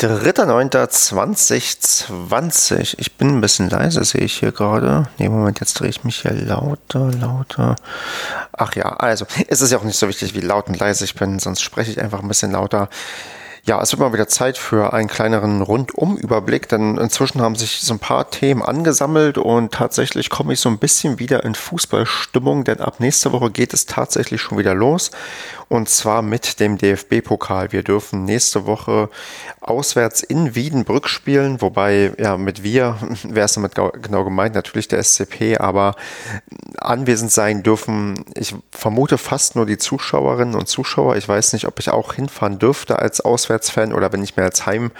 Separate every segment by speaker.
Speaker 1: 3.9.2020. Ich bin ein bisschen leise, sehe ich hier gerade. Ne, Moment, jetzt drehe ich mich hier lauter, lauter. Ach ja, also, es ist ja auch nicht so wichtig, wie laut und leise ich bin, sonst spreche ich einfach ein bisschen lauter. Ja, es wird mal wieder Zeit für einen kleineren Rundum-Überblick, denn inzwischen haben sich so ein paar Themen angesammelt und tatsächlich komme ich so ein bisschen wieder in Fußballstimmung, denn ab nächste Woche geht es tatsächlich schon wieder los und zwar mit dem DFB-Pokal. Wir dürfen nächste Woche auswärts in Wiedenbrück spielen, wobei ja mit wir, wer ist damit genau gemeint, natürlich der SCP, aber anwesend sein dürfen, ich vermute fast nur die Zuschauerinnen und Zuschauer. Ich weiß nicht, ob ich auch hinfahren dürfte als Auswärtsfan oder wenn ich mir als Heim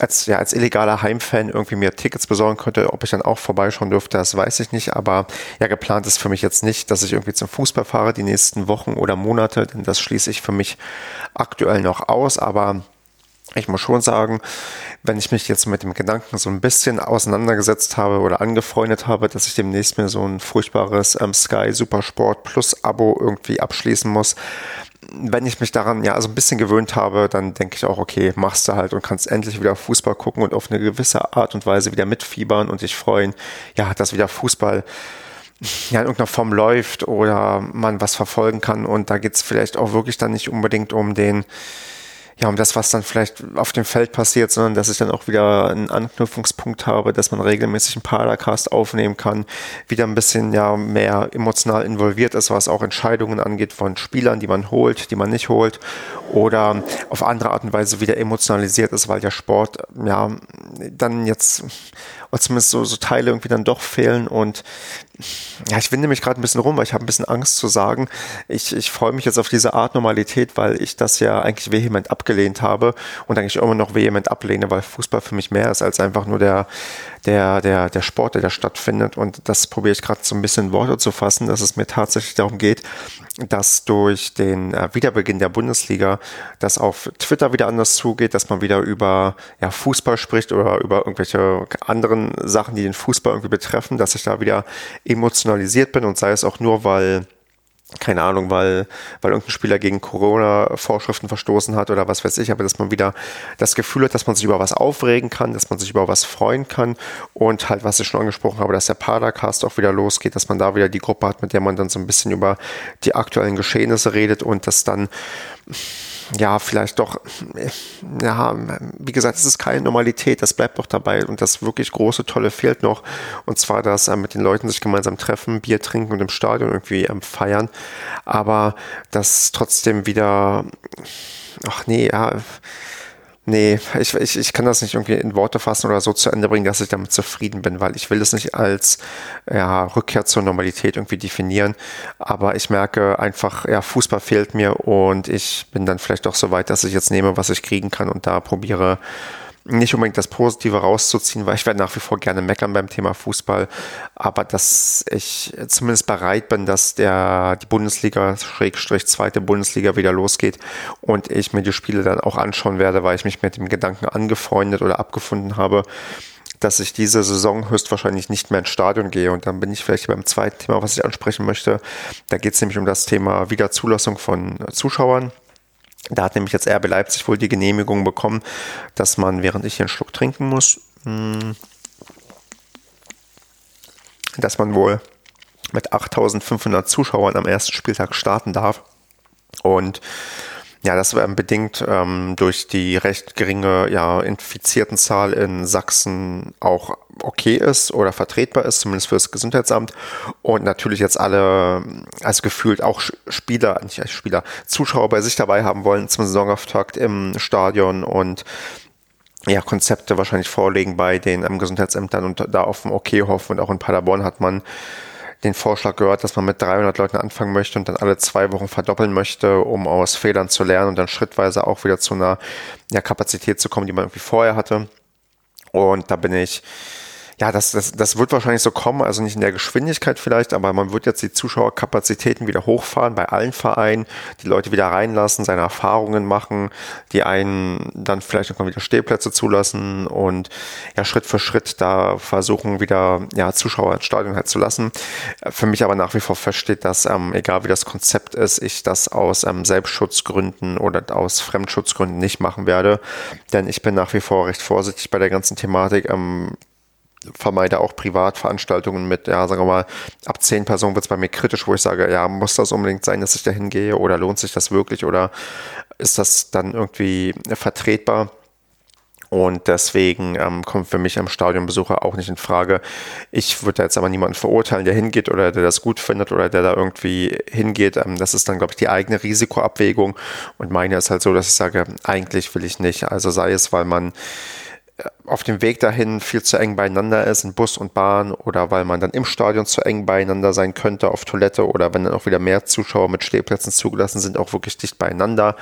Speaker 1: als, ja, als illegaler Heimfan irgendwie mir Tickets besorgen könnte, ob ich dann auch vorbeischauen dürfte, das weiß ich nicht. Aber ja, geplant ist für mich jetzt nicht, dass ich irgendwie zum Fußball fahre die nächsten Wochen oder Monate, denn das schließe ich für mich aktuell noch aus. Aber ich muss schon sagen, wenn ich mich jetzt mit dem Gedanken so ein bisschen auseinandergesetzt habe oder angefreundet habe, dass ich demnächst mir so ein furchtbares ähm, Sky Supersport Plus Abo irgendwie abschließen muss, wenn ich mich daran ja also ein bisschen gewöhnt habe, dann denke ich auch, okay, machst du halt und kannst endlich wieder Fußball gucken und auf eine gewisse Art und Weise wieder mitfiebern und dich freuen, ja, dass wieder Fußball ja in irgendeiner Form läuft oder man was verfolgen kann und da geht es vielleicht auch wirklich dann nicht unbedingt um den ja, um das, was dann vielleicht auf dem Feld passiert, sondern dass ich dann auch wieder einen Anknüpfungspunkt habe, dass man regelmäßig einen Paracast aufnehmen kann, wieder ein bisschen ja mehr emotional involviert ist, was auch Entscheidungen angeht von Spielern, die man holt, die man nicht holt oder auf andere Art und Weise wieder emotionalisiert ist, weil der Sport ja dann jetzt oder zumindest so, so Teile irgendwie dann doch fehlen und ja, ich winde mich gerade ein bisschen rum, weil ich habe ein bisschen Angst zu sagen, ich, ich freue mich jetzt auf diese Art Normalität, weil ich das ja eigentlich vehement abgelehnt habe und eigentlich immer noch vehement ablehne, weil Fußball für mich mehr ist als einfach nur der, der, der, der Sport, der da stattfindet. Und das probiere ich gerade so ein bisschen in Worte zu fassen, dass es mir tatsächlich darum geht, dass durch den äh, Wiederbeginn der Bundesliga das auf Twitter wieder anders zugeht, dass man wieder über ja, Fußball spricht oder über irgendwelche anderen Sachen, die den Fußball irgendwie betreffen, dass ich da wieder emotionalisiert bin und sei es auch nur, weil keine Ahnung, weil, weil irgendein Spieler gegen Corona-Vorschriften verstoßen hat oder was weiß ich, aber dass man wieder das Gefühl hat, dass man sich über was aufregen kann, dass man sich über was freuen kann. Und halt, was ich schon angesprochen habe, dass der Padercast auch wieder losgeht, dass man da wieder die Gruppe hat, mit der man dann so ein bisschen über die aktuellen Geschehnisse redet und das dann ja, vielleicht doch, ja, wie gesagt, es ist keine Normalität, das bleibt doch dabei und das wirklich große, tolle fehlt noch. Und zwar, dass äh, mit den Leuten sich gemeinsam treffen, Bier trinken und im Stadion irgendwie ähm, feiern, aber das trotzdem wieder, ach nee, ja, Nee, ich, ich, ich kann das nicht irgendwie in Worte fassen oder so zu Ende bringen, dass ich damit zufrieden bin, weil ich will es nicht als ja, Rückkehr zur Normalität irgendwie definieren. Aber ich merke einfach, ja, Fußball fehlt mir und ich bin dann vielleicht doch so weit, dass ich jetzt nehme, was ich kriegen kann und da probiere, nicht unbedingt das Positive rauszuziehen, weil ich werde nach wie vor gerne meckern beim Thema Fußball, aber dass ich zumindest bereit bin, dass der die Bundesliga Schrägstrich zweite Bundesliga wieder losgeht und ich mir die Spiele dann auch anschauen werde, weil ich mich mit dem Gedanken angefreundet oder abgefunden habe, dass ich diese Saison höchstwahrscheinlich nicht mehr ins Stadion gehe. Und dann bin ich vielleicht beim zweiten Thema, was ich ansprechen möchte. Da geht es nämlich um das Thema Wiederzulassung von Zuschauern. Da hat nämlich jetzt RB Leipzig wohl die Genehmigung bekommen, dass man, während ich hier einen Schluck trinken muss, hm, dass man wohl mit 8500 Zuschauern am ersten Spieltag starten darf. Und ja, das war bedingt ähm, durch die recht geringe ja, infizierten Zahl in Sachsen auch okay ist oder vertretbar ist, zumindest für das Gesundheitsamt. Und natürlich jetzt alle, also gefühlt auch Spieler, nicht Spieler, Zuschauer bei sich dabei haben wollen zum Saisonauftakt im Stadion und ja, Konzepte wahrscheinlich vorlegen bei den ähm, Gesundheitsämtern und da auf dem Okay hoffen. Und auch in Paderborn hat man den Vorschlag gehört, dass man mit 300 Leuten anfangen möchte und dann alle zwei Wochen verdoppeln möchte, um aus Fehlern zu lernen und dann schrittweise auch wieder zu einer ja, Kapazität zu kommen, die man irgendwie vorher hatte. Und da bin ich ja, das, das, das wird wahrscheinlich so kommen, also nicht in der Geschwindigkeit vielleicht, aber man wird jetzt die Zuschauerkapazitäten wieder hochfahren bei allen Vereinen, die Leute wieder reinlassen, seine Erfahrungen machen, die einen dann vielleicht irgendwann wieder Stehplätze zulassen und ja, Schritt für Schritt da versuchen, wieder ja, Zuschauer ins Stadion halt zu lassen. Für mich aber nach wie vor feststeht, dass, ähm, egal wie das Konzept ist, ich das aus ähm, Selbstschutzgründen oder aus Fremdschutzgründen nicht machen werde, denn ich bin nach wie vor recht vorsichtig bei der ganzen Thematik. Ähm, vermeide auch Privatveranstaltungen mit, ja, sagen wir mal, ab zehn Personen wird es bei mir kritisch, wo ich sage, ja, muss das unbedingt sein, dass ich da hingehe oder lohnt sich das wirklich oder ist das dann irgendwie vertretbar? Und deswegen ähm, kommt für mich am Stadionbesucher auch nicht in Frage. Ich würde jetzt aber niemanden verurteilen, der hingeht oder der das gut findet oder der da irgendwie hingeht. Ähm, das ist dann, glaube ich, die eigene Risikoabwägung. Und meine ist halt so, dass ich sage, eigentlich will ich nicht. Also sei es, weil man auf dem Weg dahin viel zu eng beieinander ist in Bus und Bahn oder weil man dann im Stadion zu eng beieinander sein könnte auf Toilette oder wenn dann auch wieder mehr Zuschauer mit Stehplätzen zugelassen sind, auch wirklich dicht beieinander.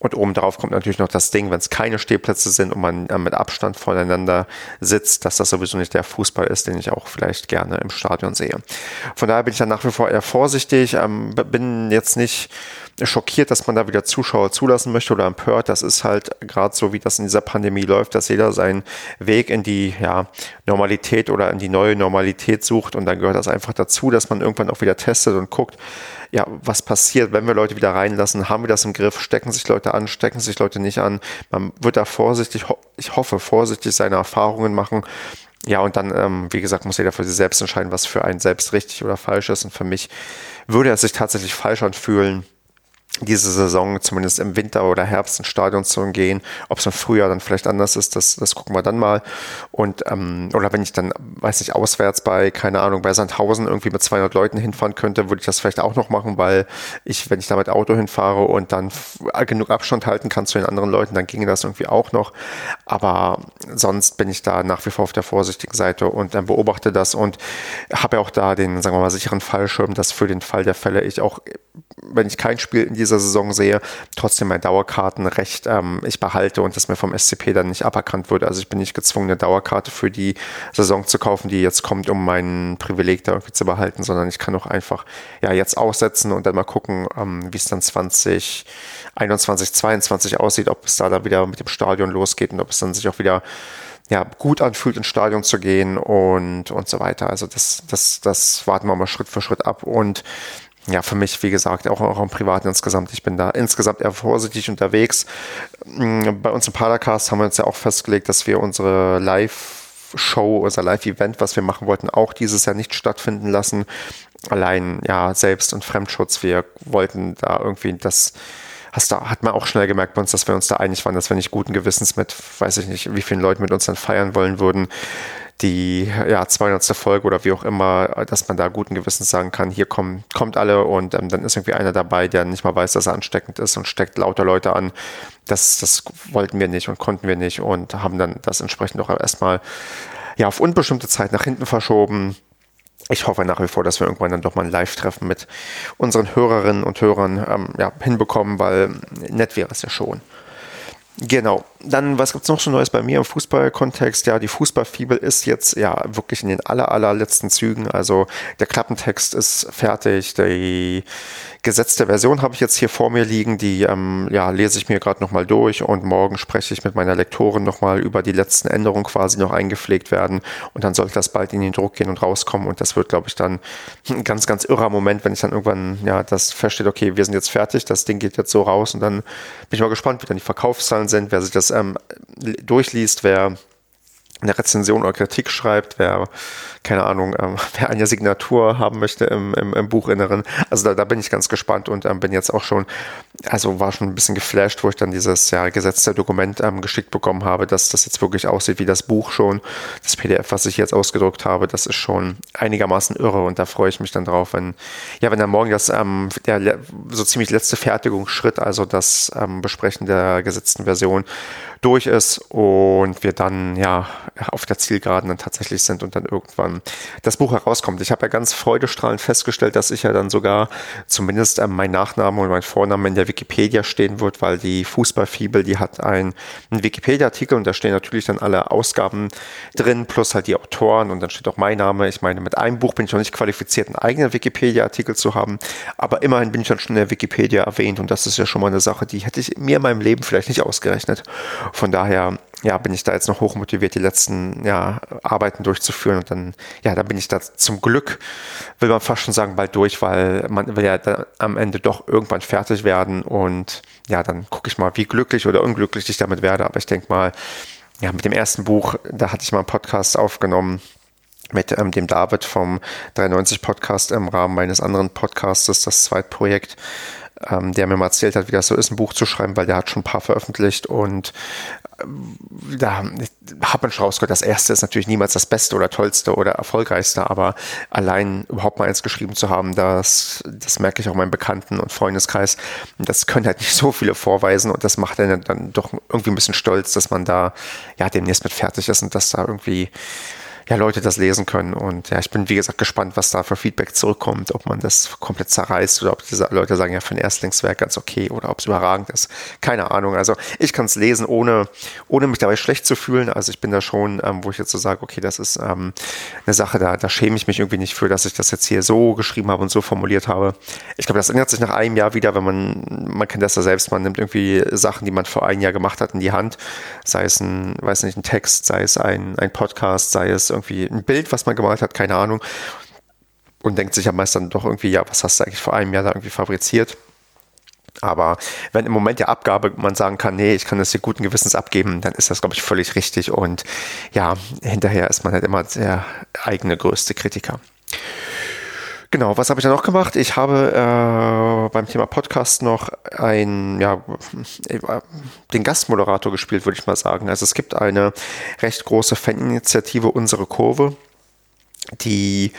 Speaker 1: Und oben drauf kommt natürlich noch das Ding, wenn es keine Stehplätze sind und man äh, mit Abstand voneinander sitzt, dass das sowieso nicht der Fußball ist, den ich auch vielleicht gerne im Stadion sehe. Von daher bin ich dann nach wie vor eher vorsichtig, ähm, bin jetzt nicht schockiert, dass man da wieder Zuschauer zulassen möchte oder empört. Das ist halt gerade so, wie das in dieser Pandemie läuft, dass jeder seinen Weg in die ja, Normalität oder in die neue Normalität sucht. Und dann gehört das einfach dazu, dass man irgendwann auch wieder testet und guckt, ja, was passiert, wenn wir Leute wieder reinlassen? Haben wir das im Griff? Stecken sich Leute an? Stecken sich Leute nicht an? Man wird da vorsichtig, ich hoffe, vorsichtig seine Erfahrungen machen. Ja, und dann, ähm, wie gesagt, muss jeder für sich selbst entscheiden, was für einen selbst richtig oder falsch ist. Und für mich würde es sich tatsächlich falsch anfühlen, diese Saison zumindest im Winter oder Herbst ins Stadion zu gehen. Ob es im Frühjahr dann vielleicht anders ist, das, das gucken wir dann mal. Und ähm, oder wenn ich dann, weiß nicht, auswärts bei, keine Ahnung, bei Sandhausen irgendwie mit 200 Leuten hinfahren könnte, würde ich das vielleicht auch noch machen, weil ich, wenn ich da mit Auto hinfahre und dann genug Abstand halten kann zu den anderen Leuten, dann ginge das irgendwie auch noch. Aber sonst bin ich da nach wie vor auf der vorsichtigen Seite und dann beobachte das und habe ja auch da den, sagen wir mal, sicheren Fallschirm, dass für den Fall der Fälle ich auch, wenn ich kein Spiel in dieser Saison sehe, trotzdem mein Dauerkartenrecht ähm, ich behalte und das mir vom SCP dann nicht aberkannt wird. Also ich bin nicht gezwungen, eine Dauerkarte für die Saison zu kaufen, die jetzt kommt, um mein Privileg da irgendwie zu behalten, sondern ich kann auch einfach ja jetzt aussetzen und dann mal gucken, ähm, wie es dann 2021, 2022 aussieht, ob es da dann wieder mit dem Stadion losgeht und ob es dann sich auch wieder ja, gut anfühlt, ins Stadion zu gehen und, und so weiter. Also das, das, das warten wir mal Schritt für Schritt ab. Und ja, für mich, wie gesagt, auch, auch im Privaten insgesamt. Ich bin da insgesamt eher vorsichtig unterwegs. Mm, bei uns im Padercast haben wir uns ja auch festgelegt, dass wir unsere Live-Show, unser Live-Event, was wir machen wollten, auch dieses Jahr nicht stattfinden lassen. Allein, ja, Selbst- und Fremdschutz. Wir wollten da irgendwie das, hast da, hat man auch schnell gemerkt bei uns, dass wir uns da einig waren, dass wir nicht guten Gewissens mit, weiß ich nicht, wie vielen Leuten mit uns dann feiern wollen würden die ja, 200. Folge oder wie auch immer, dass man da guten Gewissens sagen kann, hier kommen, kommt alle und ähm, dann ist irgendwie einer dabei, der nicht mal weiß, dass er ansteckend ist und steckt lauter Leute an. Das, das wollten wir nicht und konnten wir nicht und haben dann das entsprechend auch erstmal ja, auf unbestimmte Zeit nach hinten verschoben. Ich hoffe nach wie vor, dass wir irgendwann dann doch mal ein Live-Treffen mit unseren Hörerinnen und Hörern ähm, ja, hinbekommen, weil nett wäre es ja schon. Genau. Dann, was gibt's noch so Neues bei mir im Fußballkontext? Ja, die Fußballfibel ist jetzt ja wirklich in den aller, allerletzten Zügen. Also der Klappentext ist fertig. Die gesetzte Version habe ich jetzt hier vor mir liegen. Die ähm, ja, lese ich mir gerade nochmal durch und morgen spreche ich mit meiner Lektorin nochmal über die letzten Änderungen quasi noch eingepflegt werden. Und dann sollte das bald in den Druck gehen und rauskommen. Und das wird, glaube ich, dann ein ganz, ganz irrer Moment, wenn ich dann irgendwann ja das feststeht, okay, wir sind jetzt fertig, das Ding geht jetzt so raus. Und dann bin ich mal gespannt, wie dann die Verkaufszahlen sind, wer sich das ähm, durchliest, wer eine Rezension oder Kritik schreibt, wer, keine Ahnung, ähm, wer eine Signatur haben möchte im, im, im Buchinneren. Also da, da bin ich ganz gespannt und ähm, bin jetzt auch schon, also war schon ein bisschen geflasht, wo ich dann dieses ja, gesetzte Dokument ähm, geschickt bekommen habe, dass das jetzt wirklich aussieht wie das Buch schon. Das PDF, was ich jetzt ausgedruckt habe, das ist schon einigermaßen irre und da freue ich mich dann drauf, wenn, ja, wenn dann morgen das, ähm, der so ziemlich letzte Fertigungsschritt, also das ähm, Besprechen der gesetzten Version durch ist und wir dann ja auf der Zielgeraden dann tatsächlich sind und dann irgendwann das Buch herauskommt. Ich habe ja ganz freudestrahlend festgestellt, dass ich ja dann sogar zumindest ähm, mein Nachname und mein Vorname in der Wikipedia stehen wird, weil die Fußballfibel, die hat einen, einen Wikipedia-Artikel und da stehen natürlich dann alle Ausgaben drin, plus halt die Autoren und dann steht auch mein Name. Ich meine, mit einem Buch bin ich noch nicht qualifiziert, einen eigenen Wikipedia-Artikel zu haben, aber immerhin bin ich dann schon in der Wikipedia erwähnt und das ist ja schon mal eine Sache, die hätte ich mir in meinem Leben vielleicht nicht ausgerechnet. Von daher ja, bin ich da jetzt noch hochmotiviert, die letzten ja, Arbeiten durchzuführen. Und dann, ja, da bin ich da zum Glück, will man fast schon sagen, bald durch, weil man will ja am Ende doch irgendwann fertig werden. Und ja, dann gucke ich mal, wie glücklich oder unglücklich ich damit werde. Aber ich denke mal, ja, mit dem ersten Buch, da hatte ich mal einen Podcast aufgenommen mit ähm, dem David vom 93 Podcast im Rahmen meines anderen Podcastes, das Zweitprojekt ähm, der mir mal erzählt hat, wie das so ist, ein Buch zu schreiben, weil der hat schon ein paar veröffentlicht und da hat man schon rausgehört, das erste ist natürlich niemals das Beste oder Tollste oder Erfolgreichste, aber allein überhaupt mal eins geschrieben zu haben, das, das merke ich auch in meinem Bekannten- und Freundeskreis, das können halt nicht so viele vorweisen und das macht einen dann doch irgendwie ein bisschen stolz, dass man da ja demnächst mit fertig ist und dass da irgendwie ja, Leute das lesen können. Und ja, ich bin, wie gesagt, gespannt, was da für Feedback zurückkommt, ob man das komplett zerreißt oder ob diese Leute sagen, ja, für ein Erstlingswerk ganz okay oder ob es überragend ist. Keine Ahnung. Also ich kann es lesen, ohne, ohne mich dabei schlecht zu fühlen. Also ich bin da schon, ähm, wo ich jetzt so sage, okay, das ist ähm, eine Sache, da, da schäme ich mich irgendwie nicht für, dass ich das jetzt hier so geschrieben habe und so formuliert habe. Ich glaube, das ändert sich nach einem Jahr wieder, wenn man, man kennt das ja selbst, man nimmt irgendwie Sachen, die man vor einem Jahr gemacht hat, in die Hand. Sei es ein, weiß nicht, ein Text, sei es ein, ein Podcast, sei es irgendwie ein Bild, was man gemalt hat, keine Ahnung. Und denkt sich ja meist dann doch irgendwie, ja, was hast du eigentlich vor einem Jahr da irgendwie fabriziert? Aber wenn im Moment der Abgabe man sagen kann, nee, ich kann das hier guten Gewissens abgeben, dann ist das, glaube ich, völlig richtig. Und ja, hinterher ist man halt immer der eigene größte Kritiker. Genau, was habe ich da noch gemacht? Ich habe äh, beim Thema Podcast noch ein, ja, den Gastmoderator gespielt, würde ich mal sagen. Also es gibt eine recht große Faninitiative Unsere Kurve, die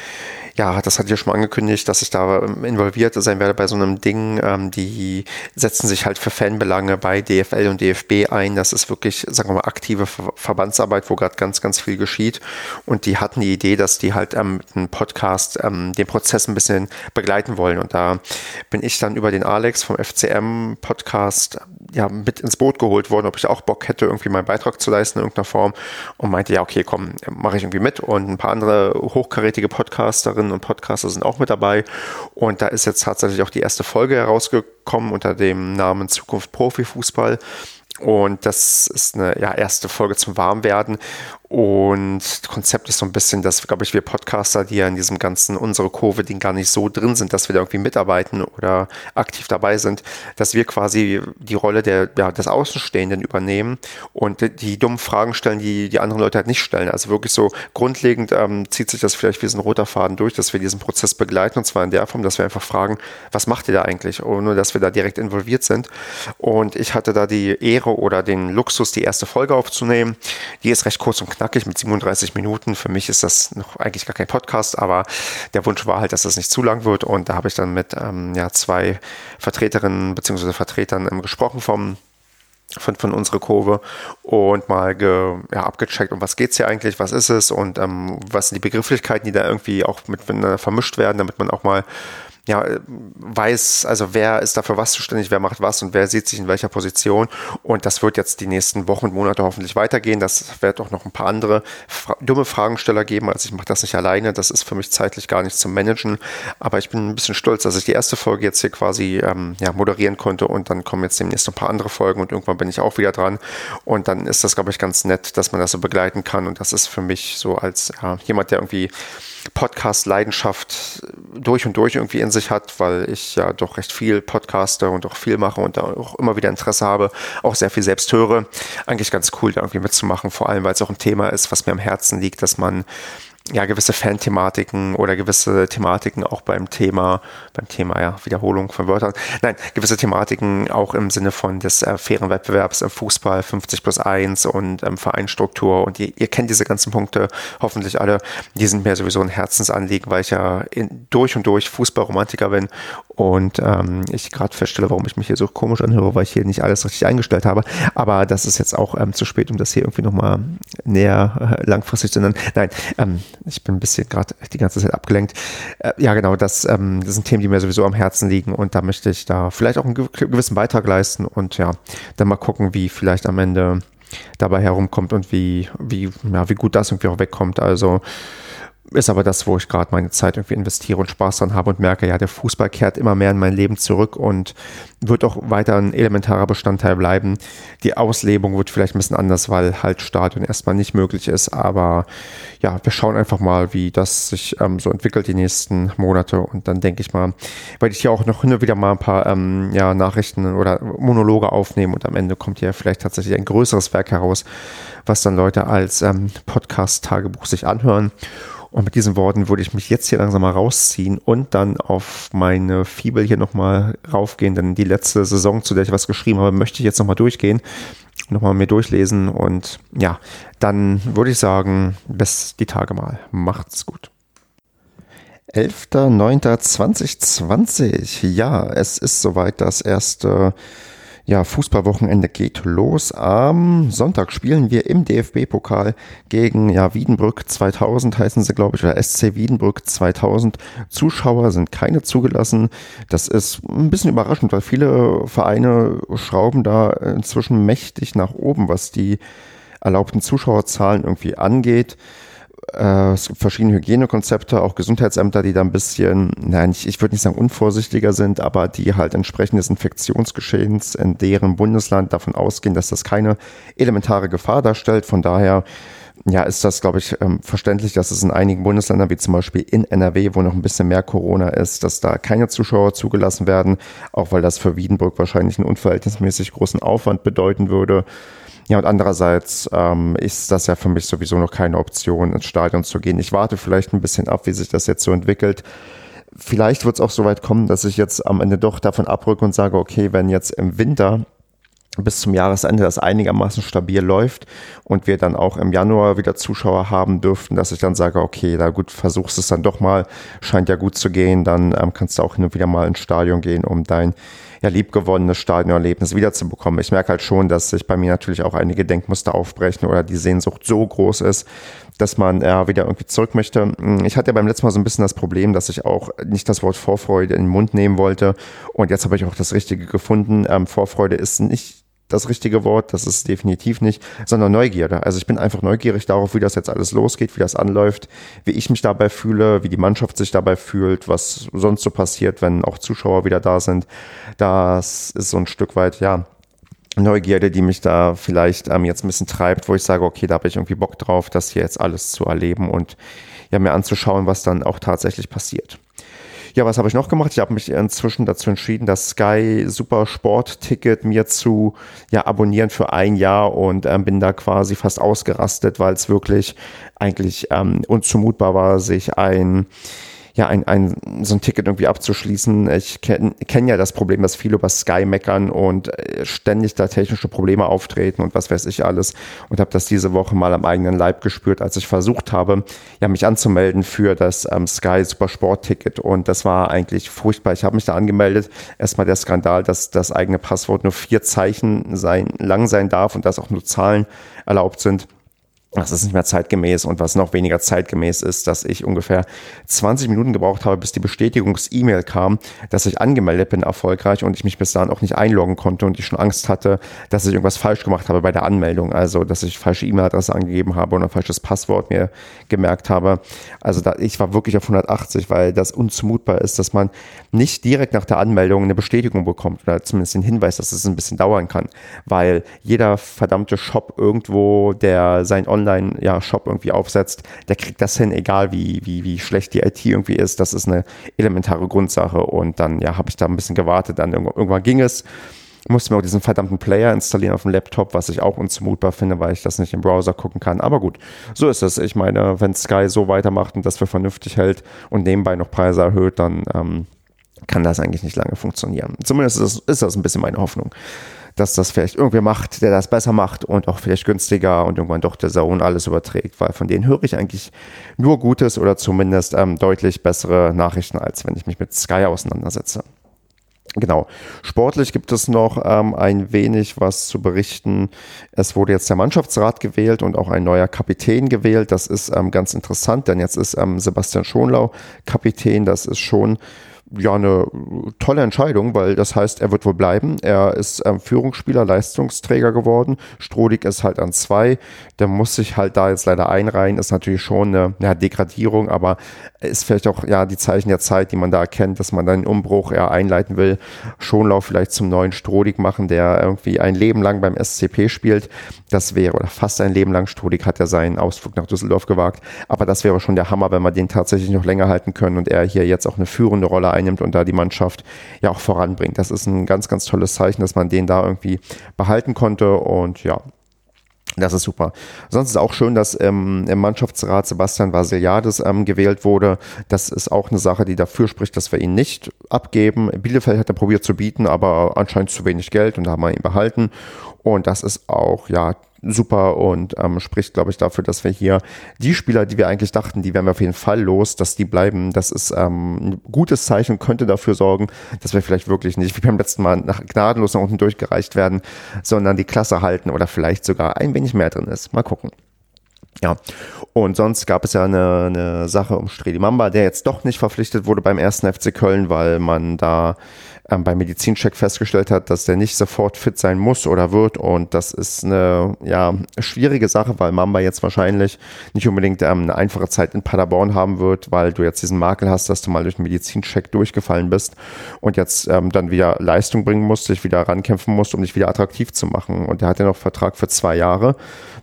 Speaker 1: ja, das hatte ich ja schon mal angekündigt, dass ich da ähm, involviert sein werde bei so einem Ding. Ähm, die setzen sich halt für Fanbelange bei DFL und DFB ein. Das ist wirklich, sagen wir mal, aktive Ver Verbandsarbeit, wo gerade ganz, ganz viel geschieht. Und die hatten die Idee, dass die halt ähm, mit einem Podcast ähm, den Prozess ein bisschen begleiten wollen. Und da bin ich dann über den Alex vom FCM-Podcast ja, mit ins Boot geholt worden, ob ich auch Bock hätte, irgendwie meinen Beitrag zu leisten in irgendeiner Form. Und meinte, ja, okay, komm, mache ich irgendwie mit. Und ein paar andere hochkarätige Podcasterinnen und Podcaster sind auch mit dabei. Und da ist jetzt tatsächlich auch die erste Folge herausgekommen unter dem Namen Zukunft Profifußball. Und das ist eine ja, erste Folge zum Warmwerden. Und Konzept ist so ein bisschen, dass, glaube ich, wir Podcaster, die ja in diesem ganzen unsere Kurve-Ding gar nicht so drin sind, dass wir da irgendwie mitarbeiten oder aktiv dabei sind, dass wir quasi die Rolle der, ja, des Außenstehenden übernehmen und die, die dummen Fragen stellen, die die anderen Leute halt nicht stellen. Also wirklich so grundlegend ähm, zieht sich das vielleicht wie so ein roter Faden durch, dass wir diesen Prozess begleiten und zwar in der Form, dass wir einfach fragen, was macht ihr da eigentlich? Ohne dass wir da direkt involviert sind. Und ich hatte da die Ehre oder den Luxus, die erste Folge aufzunehmen. Die ist recht kurz und knapp knackig mit 37 Minuten. Für mich ist das noch eigentlich gar kein Podcast, aber der Wunsch war halt, dass das nicht zu lang wird. Und da habe ich dann mit ähm, ja, zwei Vertreterinnen bzw. Vertretern ähm, gesprochen vom von, von unserer Kurve und mal ge, ja, abgecheckt, um was geht es hier eigentlich, was ist es und ähm, was sind die Begrifflichkeiten, die da irgendwie auch miteinander vermischt werden, damit man auch mal ja, weiß, also wer ist dafür was zuständig, wer macht was und wer sieht sich in welcher Position. Und das wird jetzt die nächsten Wochen und Monate hoffentlich weitergehen. Das wird auch noch ein paar andere fra dumme Fragensteller geben. Also ich mache das nicht alleine. Das ist für mich zeitlich gar nicht zum Managen. Aber ich bin ein bisschen stolz, dass ich die erste Folge jetzt hier quasi ähm, ja, moderieren konnte und dann kommen jetzt demnächst ein paar andere Folgen und irgendwann bin ich auch wieder dran. Und dann ist das, glaube ich, ganz nett, dass man das so begleiten kann. Und das ist für mich so als ja, jemand, der irgendwie Podcast-Leidenschaft durch und durch irgendwie in sich hat, weil ich ja doch recht viel podcaste und auch viel mache und da auch immer wieder Interesse habe, auch sehr viel selbst höre. Eigentlich ganz cool, da irgendwie mitzumachen, vor allem weil es auch ein Thema ist, was mir am Herzen liegt, dass man ja, gewisse Fan-Thematiken oder gewisse Thematiken auch beim Thema, beim Thema, ja, Wiederholung von Wörtern, nein, gewisse Thematiken auch im Sinne von des äh, fairen Wettbewerbs im Fußball 50 plus 1 und ähm, Vereinstruktur. Und ihr, ihr, kennt diese ganzen Punkte hoffentlich alle, die sind mir sowieso ein Herzensanliegen, weil ich ja in, durch und durch Fußballromantiker bin und ähm, ich gerade feststelle, warum ich mich hier so komisch anhöre, weil ich hier nicht alles richtig eingestellt habe. Aber das ist jetzt auch ähm, zu spät, um das hier irgendwie nochmal näher äh, langfristig zu nennen. Nein, ähm, ich bin ein bisschen gerade die ganze Zeit abgelenkt. Äh, ja, genau, das, ähm, das sind Themen, die mir sowieso am Herzen liegen und da möchte ich da vielleicht auch einen gewissen Beitrag leisten und ja, dann mal gucken, wie vielleicht am Ende dabei herumkommt und wie, wie, ja, wie gut das irgendwie auch wegkommt. Also ist aber das, wo ich gerade meine Zeit irgendwie investiere und Spaß dran habe und merke, ja, der Fußball kehrt immer mehr in mein Leben zurück und wird auch weiter ein elementarer Bestandteil bleiben. Die Auslebung wird vielleicht ein bisschen anders, weil halt Stadion erstmal nicht möglich ist, aber ja, wir schauen einfach mal, wie das sich ähm, so entwickelt die nächsten Monate und dann denke ich mal, werde ich hier auch noch hin und wieder mal ein paar ähm, ja, Nachrichten oder Monologe aufnehmen und am Ende kommt hier vielleicht tatsächlich ein größeres Werk heraus, was dann Leute als ähm, Podcast-Tagebuch sich anhören. Und mit diesen Worten würde ich mich jetzt hier langsam mal rausziehen und dann auf meine Fibel hier nochmal raufgehen, denn die letzte Saison, zu der ich was geschrieben habe, möchte ich jetzt nochmal durchgehen, nochmal mir durchlesen und ja, dann würde ich sagen, bis die Tage mal. Macht's gut. 11.09.2020. Ja, es ist soweit das erste ja, Fußballwochenende geht los. Am Sonntag spielen wir im DFB-Pokal gegen ja, Wiedenbrück 2000, heißen sie, glaube ich, oder SC Wiedenbrück 2000. Zuschauer sind keine zugelassen. Das ist ein bisschen überraschend, weil viele Vereine schrauben da inzwischen mächtig nach oben, was die erlaubten Zuschauerzahlen irgendwie angeht äh, verschiedene Hygienekonzepte, auch Gesundheitsämter, die da ein bisschen, nein, ich, ich würde nicht sagen unvorsichtiger sind, aber die halt entsprechend des Infektionsgeschehens in deren Bundesland davon ausgehen, dass das keine elementare Gefahr darstellt. Von daher ja, ist das, glaube ich, ähm, verständlich, dass es in einigen Bundesländern, wie zum Beispiel in NRW, wo noch ein bisschen mehr Corona ist, dass da keine Zuschauer zugelassen werden, auch weil das für Wiedenbrück wahrscheinlich einen unverhältnismäßig großen Aufwand bedeuten würde. Ja, und andererseits ähm, ist das ja für mich sowieso noch keine Option, ins Stadion zu gehen. Ich warte vielleicht ein bisschen ab, wie sich das jetzt so entwickelt. Vielleicht wird es auch so weit kommen, dass ich jetzt am Ende doch davon abrücke und sage, okay, wenn jetzt im Winter bis zum Jahresende das einigermaßen stabil läuft und wir dann auch im Januar wieder Zuschauer haben dürften, dass ich dann sage, okay, da gut, versuchst es dann doch mal, scheint ja gut zu gehen, dann ähm, kannst du auch hin und wieder mal ins Stadion gehen, um dein ja, liebgewonnenes Stadionerlebnis wiederzubekommen. Ich merke halt schon, dass sich bei mir natürlich auch einige Denkmuster aufbrechen oder die Sehnsucht so groß ist, dass man ja wieder irgendwie zurück möchte. Ich hatte ja beim letzten Mal so ein bisschen das Problem, dass ich auch nicht das Wort Vorfreude in den Mund nehmen wollte. Und jetzt habe ich auch das Richtige gefunden. Ähm, Vorfreude ist nicht das richtige Wort, das ist definitiv nicht, sondern Neugierde. Also ich bin einfach neugierig darauf, wie das jetzt alles losgeht, wie das anläuft, wie ich mich dabei fühle, wie die Mannschaft sich dabei fühlt, was sonst so passiert, wenn auch Zuschauer wieder da sind. Das ist so ein Stück weit, ja, Neugierde, die mich da vielleicht ähm, jetzt ein bisschen treibt, wo ich sage, okay, da habe ich irgendwie Bock drauf, das hier jetzt alles zu erleben und ja, mir anzuschauen, was dann auch tatsächlich passiert. Ja, was habe ich noch gemacht? Ich habe mich inzwischen dazu entschieden, das Sky Super Sport Ticket mir zu ja, abonnieren für ein Jahr und ähm, bin da quasi fast ausgerastet, weil es wirklich eigentlich ähm, unzumutbar war, sich ein ja, ein, ein, so ein Ticket irgendwie abzuschließen. Ich kenne kenn ja das Problem, dass viele über Sky meckern und äh, ständig da technische Probleme auftreten und was weiß ich alles. Und habe das diese Woche mal am eigenen Leib gespürt, als ich versucht habe, ja, mich anzumelden für das ähm, Sky Supersport Ticket. Und das war eigentlich furchtbar. Ich habe mich da angemeldet. Erstmal der Skandal, dass das eigene Passwort nur vier Zeichen sein, lang sein darf und dass auch nur Zahlen erlaubt sind das ist nicht mehr zeitgemäß und was noch weniger zeitgemäß ist, dass ich ungefähr 20 Minuten gebraucht habe, bis die Bestätigungs-E-Mail kam, dass ich angemeldet bin erfolgreich und ich mich bis dahin auch nicht einloggen konnte und ich schon Angst hatte, dass ich irgendwas falsch gemacht habe bei der Anmeldung, also dass ich falsche E-Mail-Adresse angegeben habe oder ein falsches Passwort mir gemerkt habe. Also da, ich war wirklich auf 180, weil das unzumutbar ist, dass man nicht direkt nach der Anmeldung eine Bestätigung bekommt oder zumindest den Hinweis, dass es ein bisschen dauern kann, weil jeder verdammte Shop irgendwo, der sein Online Online-Shop ja, irgendwie aufsetzt, der kriegt das hin, egal wie, wie, wie schlecht die IT irgendwie ist. Das ist eine elementare Grundsache. Und dann ja, habe ich da ein bisschen gewartet. Dann irgendwann ging es musste mir auch diesen verdammten Player installieren auf dem Laptop, was ich auch unzumutbar finde, weil ich das nicht im Browser gucken kann. Aber gut, so ist es. Ich meine, wenn Sky so weitermacht und das für vernünftig hält und nebenbei noch Preise erhöht, dann ähm, kann das eigentlich nicht lange funktionieren. Zumindest ist ist das ein bisschen meine Hoffnung dass das vielleicht irgendwer macht, der das besser macht und auch vielleicht günstiger und irgendwann doch der Zone alles überträgt, weil von denen höre ich eigentlich nur Gutes oder zumindest ähm, deutlich bessere Nachrichten, als wenn ich mich mit Sky auseinandersetze. Genau. Sportlich gibt es noch ähm, ein wenig was zu berichten. Es wurde jetzt der Mannschaftsrat gewählt und auch ein neuer Kapitän gewählt. Das ist ähm, ganz interessant, denn jetzt ist ähm, Sebastian Schonlau Kapitän. Das ist schon ja eine tolle Entscheidung, weil das heißt, er wird wohl bleiben. Er ist ähm, Führungsspieler, Leistungsträger geworden. Strodig ist halt an zwei. Der muss sich halt da jetzt leider einreihen. Ist natürlich schon eine ja, Degradierung, aber ist vielleicht auch ja die Zeichen der Zeit, die man da erkennt, dass man dann den Umbruch eher einleiten will. Schonlauf vielleicht zum neuen Strodig machen, der irgendwie ein Leben lang beim SCP spielt. Das wäre, oder fast ein Leben lang. Strodig hat ja seinen Ausflug nach Düsseldorf gewagt. Aber das wäre schon der Hammer, wenn wir den tatsächlich noch länger halten können und er hier jetzt auch eine führende Rolle einnimmt und da die Mannschaft ja auch voranbringt. Das ist ein ganz, ganz tolles Zeichen, dass man den da irgendwie behalten konnte und ja, das ist super. Sonst ist auch schön, dass ähm, im Mannschaftsrat Sebastian Vasiliades ähm, gewählt wurde. Das ist auch eine Sache, die dafür spricht, dass wir ihn nicht abgeben. Bielefeld hat er probiert zu bieten, aber anscheinend zu wenig Geld und da haben wir ihn behalten. Und das ist auch, ja, super und ähm, spricht, glaube ich, dafür, dass wir hier die Spieler, die wir eigentlich dachten, die werden wir auf jeden Fall los, dass die bleiben. Das ist ähm, ein gutes Zeichen könnte dafür sorgen, dass wir vielleicht wirklich nicht wie beim letzten Mal nach gnadenlos nach unten durchgereicht werden, sondern die Klasse halten oder vielleicht sogar ein wenig mehr drin ist. Mal gucken. Ja, und sonst gab es ja eine, eine Sache um Stredi Mamba, der jetzt doch nicht verpflichtet wurde beim ersten FC Köln, weil man da ähm, beim Medizincheck festgestellt hat, dass der nicht sofort fit sein muss oder wird. Und das ist eine ja, schwierige Sache, weil Mamba jetzt wahrscheinlich nicht unbedingt ähm, eine einfache Zeit in Paderborn haben wird, weil du jetzt diesen Makel hast, dass du mal durch den Medizincheck durchgefallen bist und jetzt ähm, dann wieder Leistung bringen musst, dich wieder rankämpfen musst, um dich wieder attraktiv zu machen. Und der hat ja noch Vertrag für zwei Jahre.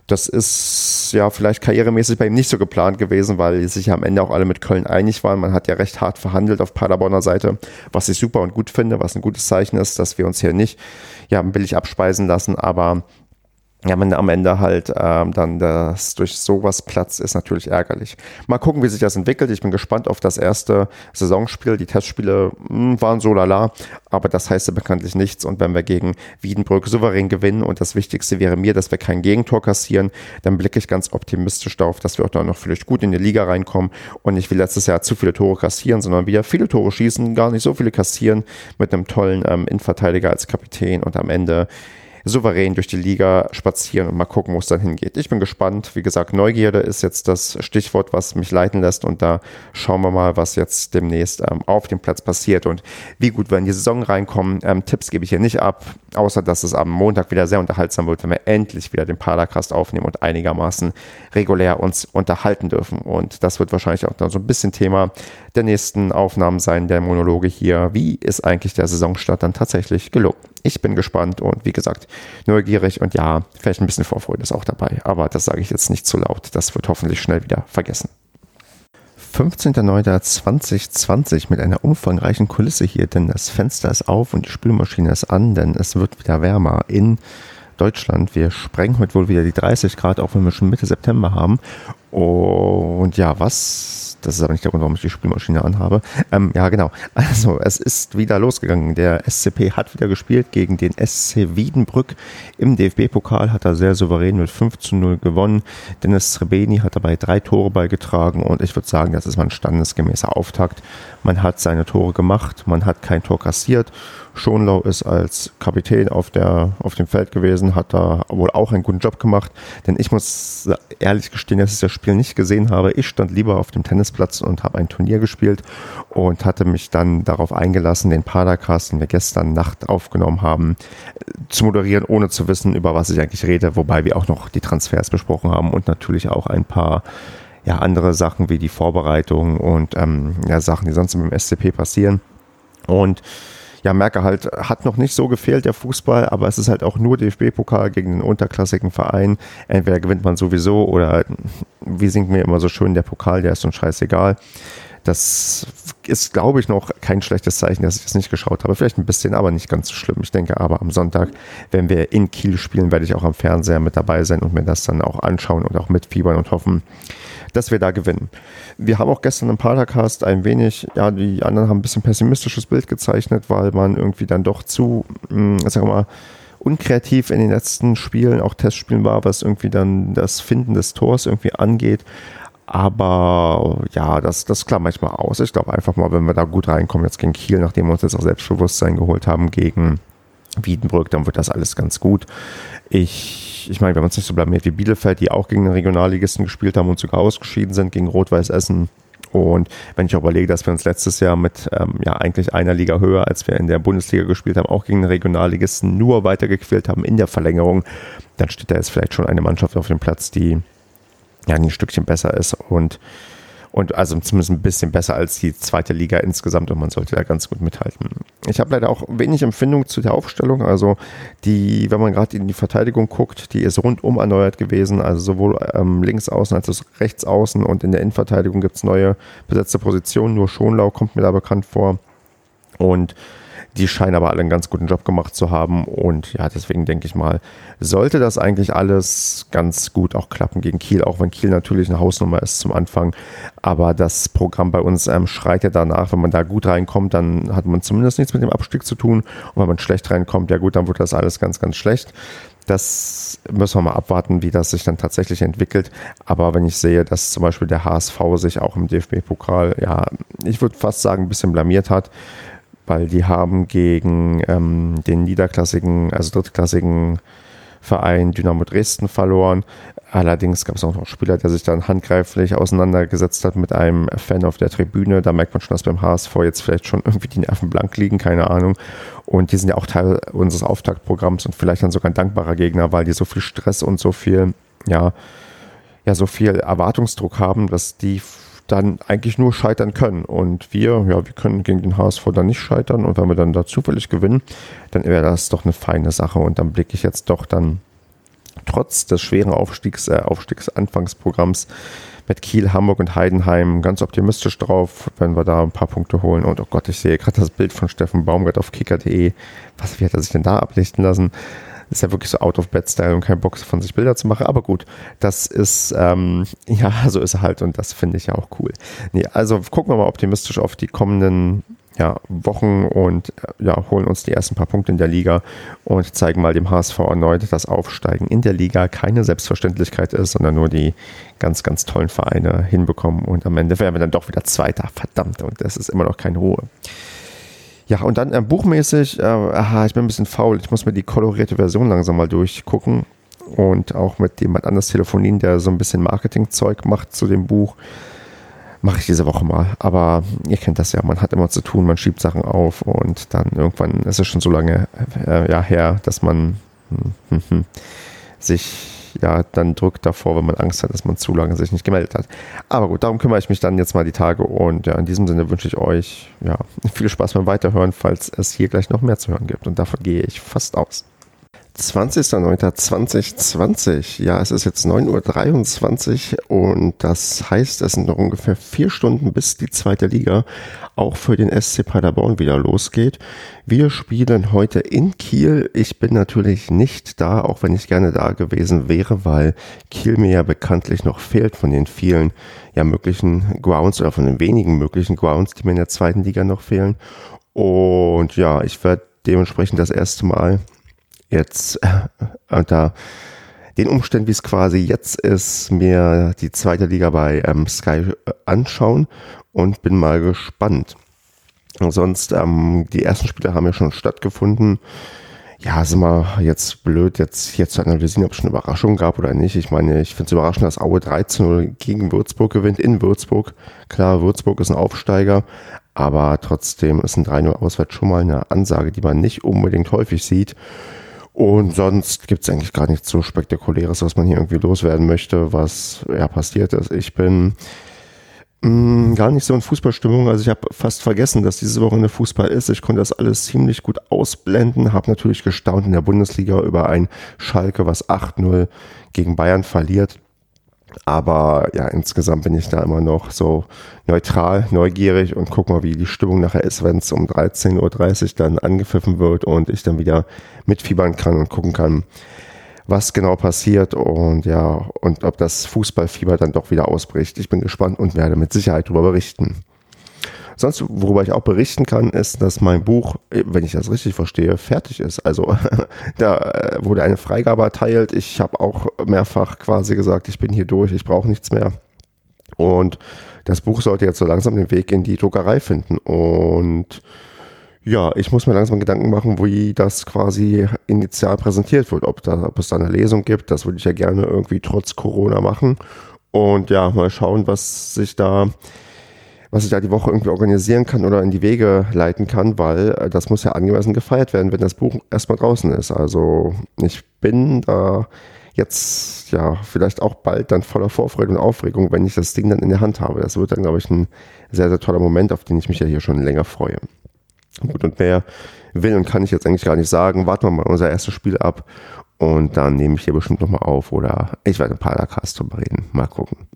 Speaker 1: Das ist ja vielleicht karrieremäßig bei ihm nicht so geplant gewesen, weil sich ja am Ende auch alle mit Köln einig waren. Man hat ja recht hart verhandelt auf Paderborner Seite, was ich super und gut finde, was ein gutes Zeichen ist, dass wir uns hier nicht ja, billig abspeisen lassen, aber ja, wenn am Ende halt ähm, dann das durch sowas Platz ist natürlich ärgerlich. Mal gucken, wie sich das entwickelt. Ich bin gespannt auf das erste Saisonspiel. Die Testspiele mh, hm, waren so lala, aber das heißt ja bekanntlich nichts. Und wenn wir gegen Wiedenbrück souverän gewinnen und das Wichtigste wäre mir, dass wir kein Gegentor kassieren, dann blicke ich ganz optimistisch darauf, dass wir auch noch vielleicht gut in die Liga reinkommen und nicht wie letztes Jahr zu viele Tore kassieren, sondern wieder viele Tore schießen, gar nicht so viele kassieren mit einem tollen ähm, Innenverteidiger als Kapitän und am Ende souverän durch die Liga spazieren und mal gucken, wo es dann hingeht. Ich bin gespannt. Wie gesagt, Neugierde ist jetzt das Stichwort, was mich leiten lässt und da schauen wir mal, was jetzt demnächst ähm, auf dem Platz passiert und wie gut wir in die Saison reinkommen. Ähm, Tipps gebe ich hier nicht ab, außer dass es am Montag wieder sehr unterhaltsam wird, wenn wir endlich wieder den Padercast aufnehmen und einigermaßen regulär uns unterhalten dürfen. Und das wird wahrscheinlich auch dann so ein bisschen Thema der nächsten Aufnahmen sein, der Monologe hier. Wie ist eigentlich der Saisonstart dann tatsächlich gelungen? Ich bin gespannt und wie gesagt, neugierig und ja, vielleicht ein bisschen Vorfreude ist auch dabei. Aber das sage ich jetzt nicht zu laut. Das wird hoffentlich schnell wieder vergessen. 15.09.2020 mit einer umfangreichen Kulisse hier, denn das Fenster ist auf und die Spülmaschine ist an, denn es wird wieder wärmer in Deutschland. Wir sprengen heute wohl wieder die 30 Grad, auch wenn wir schon Mitte September haben. Und ja, was das ist aber nicht der Grund, warum ich die Spielmaschine anhabe. Ähm, ja, genau. Also, es ist wieder losgegangen. Der SCP hat wieder gespielt gegen den SC Wiedenbrück. Im DFB-Pokal hat er sehr souverän mit 5 zu 0 gewonnen. Dennis Srebeni hat dabei drei Tore beigetragen und ich würde sagen, das ist mal ein standesgemäßer Auftakt. Man hat seine Tore gemacht, man hat kein Tor kassiert Schonlau ist als Kapitän auf, der, auf dem Feld gewesen, hat da wohl auch einen guten Job gemacht. Denn ich muss ehrlich gestehen, dass ich das Spiel nicht gesehen habe. Ich stand lieber auf dem Tennisplatz und habe ein Turnier gespielt und hatte mich dann darauf eingelassen, den Padercast, den wir gestern Nacht aufgenommen haben, zu moderieren, ohne zu wissen, über was ich eigentlich rede. Wobei wir auch noch die Transfers besprochen haben und natürlich auch ein paar ja, andere Sachen wie die Vorbereitung und ähm, ja, Sachen, die sonst dem SCP passieren. Und ja, merke halt, hat noch nicht so gefehlt, der Fußball, aber es ist halt auch nur DFB-Pokal gegen einen unterklassigen Verein. Entweder gewinnt man sowieso oder, wie singt mir immer so schön, der Pokal, der ist so scheißegal. Das ist, glaube ich, noch kein schlechtes Zeichen, dass ich das nicht geschaut habe. Vielleicht ein bisschen, aber nicht ganz so schlimm. Ich denke aber am Sonntag, wenn wir in Kiel spielen, werde ich auch am Fernseher mit dabei sein und mir das dann auch anschauen und auch mitfiebern und hoffen, dass wir da gewinnen. Wir haben auch gestern im Padercast ein wenig, ja, die anderen haben ein bisschen pessimistisches Bild gezeichnet, weil man irgendwie dann doch zu, mh, hm, wir mal, unkreativ in den letzten Spielen, auch Testspielen war, was irgendwie dann das Finden des Tors irgendwie angeht. Aber ja, das, das klammere ich mal aus. Ich glaube einfach mal, wenn wir da gut reinkommen, jetzt gegen Kiel, nachdem wir uns jetzt auch Selbstbewusstsein geholt haben gegen Wiedenbrück, dann wird das alles ganz gut. Ich, ich meine, wir haben uns nicht so blamiert wie Bielefeld, die auch gegen den Regionalligisten gespielt haben und sogar ausgeschieden sind gegen Rot-Weiß Essen. Und wenn ich auch überlege, dass wir uns letztes Jahr mit ähm, ja eigentlich einer Liga höher, als wir in der Bundesliga gespielt haben, auch gegen den Regionalligisten nur weitergequält haben in der Verlängerung, dann steht da jetzt vielleicht schon eine Mannschaft auf dem Platz, die ja, ein Stückchen besser ist und, und also zumindest ein bisschen besser als die zweite Liga insgesamt und man sollte da ganz gut mithalten. Ich habe leider auch wenig Empfindung zu der Aufstellung, also die, wenn man gerade in die Verteidigung guckt, die ist rundum erneuert gewesen, also sowohl ähm, links außen als auch rechts außen und in der Innenverteidigung gibt es neue besetzte Positionen, nur Schonlau kommt mir da bekannt vor. Und die scheinen aber alle einen ganz guten Job gemacht zu haben. Und ja, deswegen denke ich mal, sollte das eigentlich alles ganz gut auch klappen gegen Kiel, auch wenn Kiel natürlich eine Hausnummer ist zum Anfang. Aber das Programm bei uns ähm, schreit ja danach, wenn man da gut reinkommt, dann hat man zumindest nichts mit dem Abstieg zu tun. Und wenn man schlecht reinkommt, ja gut, dann wird das alles ganz, ganz schlecht. Das müssen wir mal abwarten, wie das sich dann tatsächlich entwickelt. Aber wenn ich sehe, dass zum Beispiel der HSV sich auch im DFB-Pokal, ja, ich würde fast sagen, ein bisschen blamiert hat, weil die haben gegen ähm, den niederklassigen, also drittklassigen Verein Dynamo Dresden verloren. Allerdings gab es auch noch einen Spieler, der sich dann handgreiflich auseinandergesetzt hat mit einem Fan auf der Tribüne. Da merkt man schon, dass beim HSV jetzt vielleicht schon irgendwie die Nerven blank liegen, keine Ahnung. Und die sind ja auch Teil unseres Auftaktprogramms und vielleicht dann sogar ein dankbarer Gegner, weil die so viel Stress und so viel, ja, ja, so viel Erwartungsdruck haben, dass die dann eigentlich nur scheitern können. Und wir, ja, wir können gegen den HSV dann nicht scheitern. Und wenn wir dann da zufällig gewinnen, dann wäre das doch eine feine Sache. Und dann blicke ich jetzt doch dann trotz des schweren Aufstiegs, äh, Aufstiegsanfangsprogramms mit Kiel, Hamburg und Heidenheim ganz optimistisch drauf, wenn wir da ein paar Punkte holen. Und oh Gott, ich sehe gerade das Bild von Steffen Baumgart auf kicker.de. Was, wie hat er sich denn da ablichten lassen? Ist ja wirklich so out of bed style und kein Bock von sich Bilder zu machen. Aber gut, das ist, ähm, ja, so ist er halt und das finde ich ja auch cool. Nee, also gucken wir mal optimistisch auf die kommenden ja, Wochen und äh, ja, holen uns die ersten paar Punkte in der Liga und zeigen mal dem HSV erneut, dass Aufsteigen in der Liga keine Selbstverständlichkeit ist, sondern nur die ganz, ganz tollen Vereine hinbekommen und am Ende werden wir dann doch wieder Zweiter. Verdammt, und das ist immer noch keine Ruhe. Ja, und dann äh, buchmäßig, äh, aha, ich bin ein bisschen faul. Ich muss mir die kolorierte Version langsam mal durchgucken und auch mit jemand anders telefonieren, der so ein bisschen Marketingzeug macht zu dem Buch. Mache ich diese Woche mal. Aber ihr kennt das ja, man hat immer zu tun, man schiebt Sachen auf und dann irgendwann ist es schon so lange äh, ja, her, dass man hm, hm, hm, sich ja dann drückt davor, wenn man Angst hat, dass man zu lange sich nicht gemeldet hat. Aber gut, darum kümmere ich mich dann jetzt mal die Tage und ja, in diesem Sinne wünsche ich euch ja, viel Spaß beim Weiterhören, falls es hier gleich noch mehr zu hören gibt. Und davon gehe ich fast aus. 20.09.2020. Ja, es ist jetzt 9.23 Uhr und das heißt, es sind noch ungefähr vier Stunden, bis die zweite Liga auch für den SC Paderborn wieder losgeht. Wir spielen heute in Kiel. Ich bin natürlich nicht da, auch wenn ich gerne da gewesen wäre, weil Kiel mir ja bekanntlich noch fehlt von den vielen ja möglichen Grounds oder von den wenigen möglichen Grounds, die mir in der zweiten Liga noch fehlen. Und ja, ich werde dementsprechend das erste Mal jetzt äh, unter den Umständen, wie es quasi jetzt ist, mir die zweite Liga bei ähm, Sky äh, anschauen und bin mal gespannt. sonst, ähm, die ersten Spiele haben ja schon stattgefunden. Ja, ist immer jetzt blöd, jetzt hier zu analysieren, ob es schon Überraschungen gab oder nicht. Ich meine, ich finde es überraschend, dass Aue 13-0 gegen Würzburg gewinnt, in Würzburg. Klar, Würzburg ist ein Aufsteiger, aber trotzdem ist ein 3-0 auswärts schon mal eine Ansage, die man nicht unbedingt häufig sieht. Und sonst gibt es eigentlich gar nichts so Spektakuläres, was man hier irgendwie loswerden möchte, was ja passiert ist. Ich bin mh, mm, gar nicht so in Fußballstimmung. Also ich habe fast vergessen, dass diese Woche eine Fußball ist. Ich konnte das alles ziemlich gut ausblenden, habe natürlich gestaunt in der Bundesliga über ein Schalke, was 8-0 gegen Bayern verliert. Aber ja, insgesamt bin ich da immer noch so neutral, neugierig und guck mal, wie die Stimmung nachher ist, wenn es um 13.30 Uhr dann angepfiffen wird und ich dann wieder mitfiebern kann und gucken kann, was genau passiert und ja, und ob das Fußballfieber dann doch wieder ausbricht. Ich bin gespannt und werde mit Sicherheit darüber berichten. Sonst, worüber ich auch berichten kann, ist, dass mein Buch, wenn ich das richtig verstehe, fertig ist. Also da äh, wurde eine Freigabe erteilt. Ich habe auch mehrfach quasi gesagt, ich bin hier durch, ich brauche nichts mehr.
Speaker 2: Und das Buch sollte jetzt so langsam den Weg in die Druckerei finden. Und ja, ich muss mir langsam Gedanken machen, wie das quasi initial präsentiert wird. Ob, da, ob es da eine Lesung gibt, das würde ich ja gerne irgendwie trotz Corona machen. Und ja, mal schauen, was sich da was ich da die Woche irgendwie organisieren kann oder in die Wege leiten kann, weil äh, das muss ja angemessen gefeiert werden, wenn das Buch erstmal draußen ist. Also ich bin da jetzt ja vielleicht auch bald dann voller Vorfreude und Aufregung, wenn ich das Ding dann in der Hand habe. Das wird dann, glaube ich, ein sehr, sehr toller Moment, auf den ich mich ja hier schon länger freue. Gut, und wer will und kann ich jetzt eigentlich gar nicht sagen, warten wir mal unser erstes Spiel ab und dann nehme ich hier bestimmt nochmal auf oder ich werde ein paar Podcast drüber reden. Mal gucken.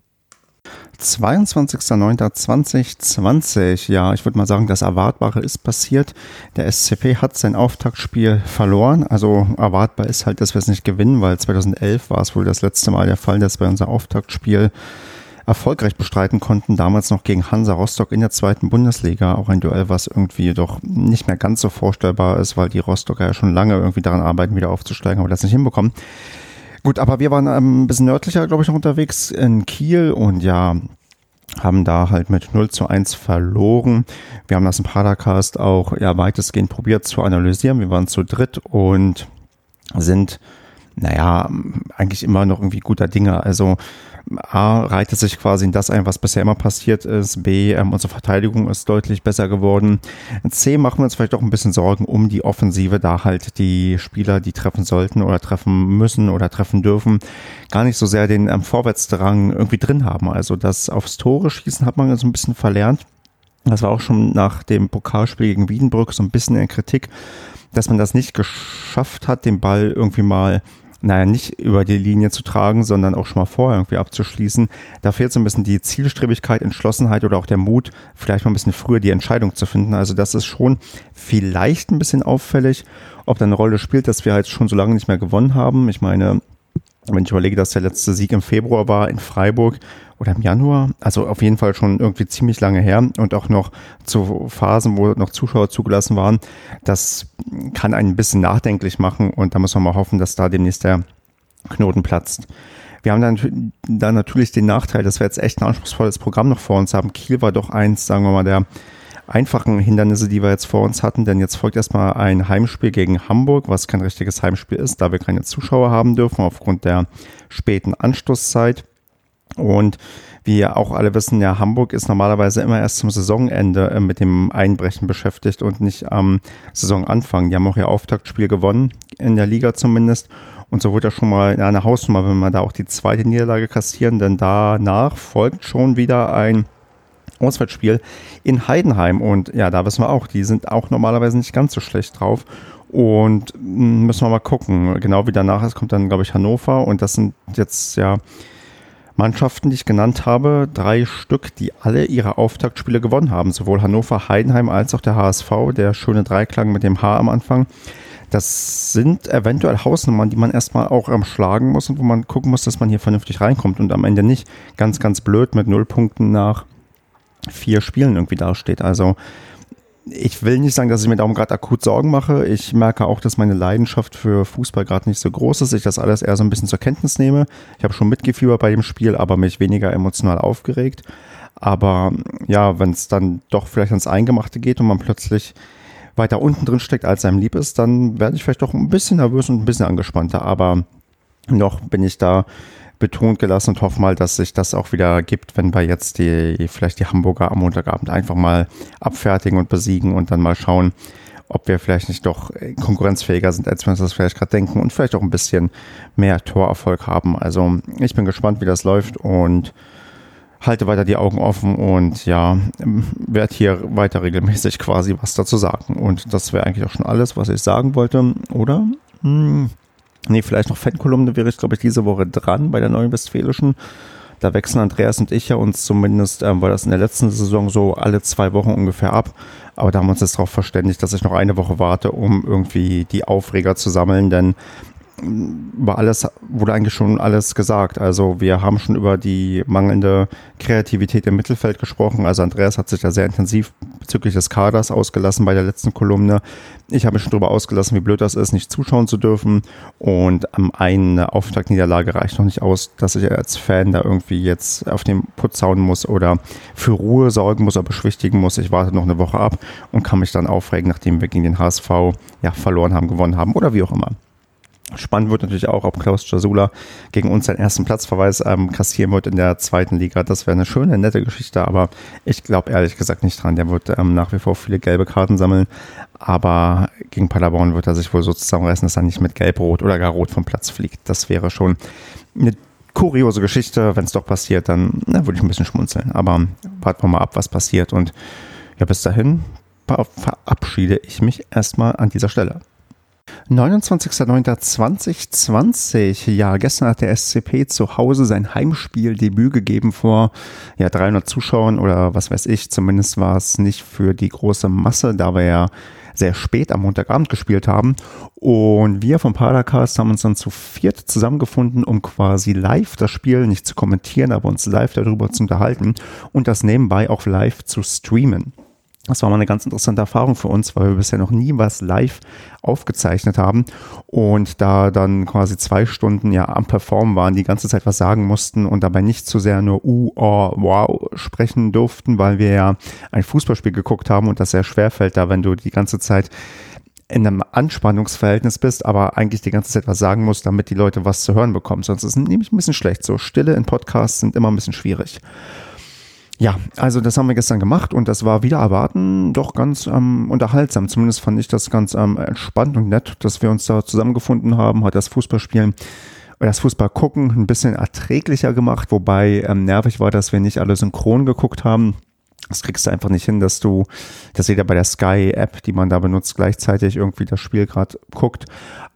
Speaker 1: 22.09.2020. Ja, ich würde mal sagen, das Erwartbare ist passiert. Der SCP hat sein Auftaktspiel verloren. Also erwartbar ist halt, dass wir es nicht gewinnen, weil 2011 war es wohl das letzte Mal der Fall, dass wir unser Auftaktspiel erfolgreich bestreiten konnten. Damals noch gegen Hansa Rostock in der zweiten Bundesliga. Auch ein Duell, was irgendwie doch nicht mehr ganz so vorstellbar ist, weil die Rostocker ja schon lange irgendwie daran arbeiten, wieder aufzusteigen, aber das nicht hinbekommen. Gut, aber wir waren ein bisschen nördlicher, glaube ich, noch unterwegs in Kiel und ja, haben da halt mit 0 zu 1 verloren. Wir haben das im Padercast auch ja, weitestgehend probiert zu analysieren. Wir waren zu dritt und sind, naja, eigentlich immer noch irgendwie guter Dinge. Also A, reiht es sich quasi in das ein, was bisher immer passiert ist. B, ähm, unsere Verteidigung ist deutlich besser geworden. C, machen wir uns vielleicht auch ein bisschen Sorgen um die Offensive, da halt die Spieler, die treffen sollten oder treffen müssen oder treffen dürfen, gar nicht so sehr den ähm, Vorwärtsdrang irgendwie drin haben. Also das aufs Tore schießen hat man so ein bisschen verlernt. Das war auch schon nach dem Pokalspiel gegen Wiedenbrück so ein bisschen in Kritik, dass man das nicht geschafft hat, den Ball irgendwie mal naja, nicht über die Linie zu tragen, sondern auch schon mal vorher irgendwie abzuschließen. Da fehlt so ein bisschen die Zielstrebigkeit, Entschlossenheit oder auch der Mut, vielleicht mal ein bisschen früher die Entscheidung zu finden. Also das ist schon vielleicht ein bisschen auffällig, ob da eine Rolle spielt, dass wir halt schon so lange nicht mehr gewonnen haben. Ich meine, wenn ich überlege, dass der letzte Sieg im Februar war in Freiburg oder im Januar, also auf jeden Fall schon irgendwie ziemlich lange her und auch noch zu Phasen, wo noch Zuschauer zugelassen waren, das kann einen ein bisschen nachdenklich machen und da muss man mal hoffen, dass da demnächst der Knoten platzt. Wir haben dann, dann natürlich den Nachteil, dass wir jetzt echt ein anspruchsvolles Programm noch vor uns haben. Kiel war doch eins, sagen wir mal, der einfachen Hindernisse, die wir jetzt vor uns hatten, denn jetzt folgt erstmal ein Heimspiel gegen Hamburg, was kein richtiges Heimspiel ist, da wir keine Zuschauer haben dürfen aufgrund der späten Anstoßzeit. Und wie ja auch alle wissen, ja, Hamburg ist normalerweise immer erst zum Saisonende äh, mit dem Einbrechen beschäftigt und nicht am Saisonanfang. Die haben auch ihr Auftaktspiel gewonnen, in der Liga zumindest. Und so wird das schon mal eine Hausnummer, wenn wir da auch die zweite Niederlage kassieren, denn danach folgt schon wieder ein Auswärtsspiel in Heidenheim. Und ja, da wissen wir auch, die sind auch normalerweise nicht ganz so schlecht drauf. Und hm, müssen wir mal gucken. Genau wie danach ist, kommt dann, glaube ich, Hannover. Und das sind jetzt ja Mannschaften, die ich genannt habe, drei Stück, die alle ihre Auftaktspiele gewonnen haben. Sowohl Hannover, Heidenheim als auch der HSV, der schöne Dreiklang mit dem H am Anfang. Das sind eventuell Hausnummern, die man erstmal auch ähm, schlagen muss und wo man gucken muss, dass man hier vernünftig reinkommt und am Ende nicht ganz, ganz blöd mit null Punkten nach vier Spielen irgendwie dasteht. Also ich will nicht sagen, dass ich mir darum gerade akut Sorgen mache. Ich merke auch, dass meine Leidenschaft für Fußball gerade nicht so groß ist. Ich das alles eher so ein bisschen zur Kenntnis nehme. Ich habe schon mitgefiebert bei dem Spiel, aber mich weniger emotional aufgeregt. Aber ja, wenn es dann doch vielleicht ans Eingemachte geht und man plötzlich weiter unten drin steckt, als einem lieb ist, dann werde ich vielleicht doch ein bisschen nervös und ein bisschen angespannter. Aber noch bin ich da betont gelassen und hoffe mal, dass sich das auch wieder gibt, wenn wir jetzt die, vielleicht die Hamburger am Montagabend einfach mal abfertigen und besiegen und dann mal schauen, ob wir vielleicht nicht doch konkurrenzfähiger sind, als wir uns das vielleicht gerade denken und vielleicht auch ein bisschen mehr Torerfolg haben. Also ich bin gespannt, wie das läuft und halte weiter die Augen offen und ja, werde hier weiter regelmäßig quasi was dazu sagen. Und das wäre eigentlich auch schon alles, was ich sagen wollte, oder? Hm. Nee, vielleicht noch Fankolumne wäre ich, glaube ich, diese Woche dran bei der Neuen Westfälischen. Da wechseln Andreas und ich ja uns zumindest, ähm, war das in der letzten Saison so alle zwei Wochen ungefähr ab. Aber da haben wir uns jetzt darauf verständigt, dass ich noch eine Woche warte, um irgendwie die Aufreger zu sammeln. Denn über alles wurde eigentlich schon alles gesagt. Also wir haben schon über die mangelnde Kreativität im Mittelfeld gesprochen. Also Andreas hat sich da sehr intensiv bezüglich des Kaders ausgelassen bei der letzten Kolumne. Ich habe mich schon darüber ausgelassen, wie blöd das ist, nicht zuschauen zu dürfen. Und am eine Auftaktniederlage reicht noch nicht aus, dass ich als Fan da irgendwie jetzt auf den Putz hauen muss oder für Ruhe sorgen muss oder beschwichtigen muss. Ich warte noch eine Woche ab und kann mich dann aufregen, nachdem wir gegen den HSV ja verloren haben, gewonnen haben oder wie auch immer. Spannend wird natürlich auch, ob Klaus Jasula gegen uns seinen ersten Platzverweis ähm, kassieren wird in der zweiten Liga. Das wäre eine schöne, nette Geschichte, aber ich glaube ehrlich gesagt nicht dran. Der wird ähm, nach wie vor viele gelbe Karten sammeln, aber gegen Paderborn wird er sich wohl so zusammenreißen, dass er nicht mit Gelb-Rot oder gar Rot vom Platz fliegt. Das wäre schon eine kuriose Geschichte. Wenn es doch passiert, dann würde ich ein bisschen schmunzeln. Aber warten wir mal ab, was passiert. Und ja, bis dahin verabschiede ich mich erstmal an dieser Stelle. 29.09.2020. Ja, gestern hat der SCP zu Hause sein Heimspieldebüt gegeben vor ja, 300 Zuschauern oder was weiß ich. Zumindest war es nicht für die große Masse, da wir ja sehr spät am Montagabend gespielt haben. Und wir vom Padercast haben uns dann zu viert zusammengefunden, um quasi live das Spiel nicht zu kommentieren, aber uns live darüber zu unterhalten und das nebenbei auch live zu streamen. Das war mal eine ganz interessante Erfahrung für uns, weil wir bisher noch nie was live aufgezeichnet haben und da dann quasi zwei Stunden ja am Performen waren, die ganze Zeit was sagen mussten und dabei nicht zu sehr nur uh, oh, wow sprechen durften, weil wir ja ein Fußballspiel geguckt haben und das sehr schwer fällt da, wenn du die ganze Zeit in einem Anspannungsverhältnis bist, aber eigentlich die ganze Zeit was sagen musst, damit die Leute was zu hören bekommen. Sonst ist es nämlich ein bisschen schlecht. So Stille in Podcasts sind immer ein bisschen schwierig. Ja, also das haben wir gestern gemacht und das war wieder erwarten doch ganz ähm, unterhaltsam. Zumindest fand ich das ganz ähm, entspannt und nett, dass wir uns da zusammengefunden haben, hat das Fußballspielen das Fußball gucken ein bisschen erträglicher gemacht, wobei ähm, nervig war, dass wir nicht alle synchron geguckt haben. Das kriegst du einfach nicht hin, dass du, dass jeder bei der Sky-App, die man da benutzt, gleichzeitig irgendwie das Spiel gerade guckt.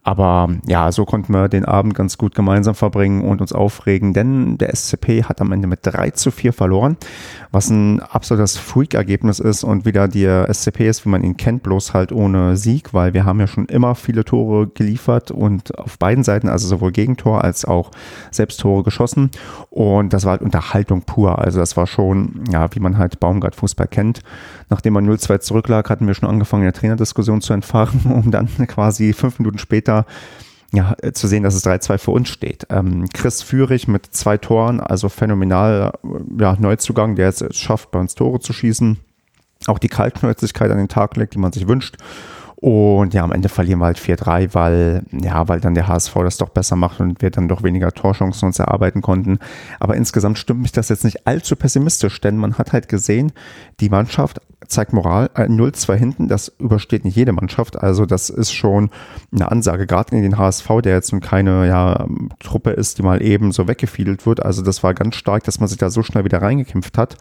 Speaker 1: Aber ja, so konnten wir den Abend ganz gut gemeinsam verbringen und uns aufregen, denn der SCP hat am Ende mit 3 zu 4 verloren, was ein absolutes Freak-Ergebnis ist und wieder der SCP ist, wie man ihn kennt, bloß halt ohne Sieg, weil wir haben ja schon immer viele Tore geliefert und auf beiden Seiten, also sowohl Gegentor als auch Selbsttore geschossen und das war halt Unterhaltung pur, also das war schon, ja, wie man halt Baumgart Fußball kennt. Nachdem man 0-2 zurücklag, hatten wir schon angefangen, eine Trainerdiskussion zu entfachen, um dann quasi fünf Minuten später ja, zu sehen, dass es 3-2 für uns steht. Ähm, Chris Führig mit zwei Toren, also phänomenal äh, ja, Neuzugang, der es schafft, bei uns Tore zu schießen. Auch die Kaltschnäuzigkeit an den Tag legt, die man sich wünscht. Und ja, am Ende verlieren wir halt 4-3, weil, ja, weil dann der HSV das doch besser macht und wir dann doch weniger Torchancen uns erarbeiten konnten. Aber insgesamt stimmt mich das jetzt nicht allzu pessimistisch, denn man hat halt gesehen, die Mannschaft zeigt Moral, äh, 0-2 hinten, das übersteht nicht jede Mannschaft. Also das ist schon eine Ansage, gerade in den HSV, der jetzt nun keine ja, Truppe ist, die mal eben so weggefiedelt wird. Also das war ganz stark, dass man sich da so schnell wieder reingekämpft hat.